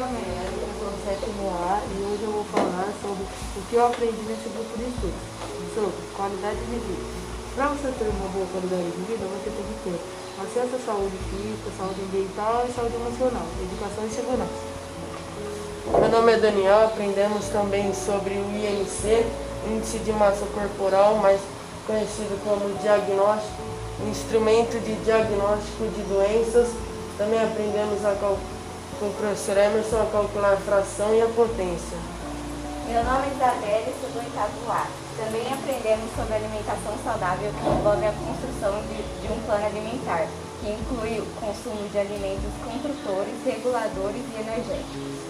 Gamera, eu sou do sétimo A e hoje eu vou falar sobre o que eu aprendi nesse grupo de estudos, sobre qualidade de vida. Para você ter uma boa qualidade de vida, você tem que ter acesso à saúde física, saúde ambiental e saúde emocional, educação e segurança. Meu nome é Daniel, aprendemos também sobre o IMC, Índice de Massa Corporal, mais conhecido como diagnóstico, instrumento de diagnóstico de doenças. Também aprendemos a calcular com o professor Emerson a calcular a fração e a potência. Meu nome é Isabelle, sou do A. Também aprendemos sobre alimentação saudável, que envolve a construção de, de um plano alimentar, que inclui o consumo de alimentos construtores, reguladores e energéticos.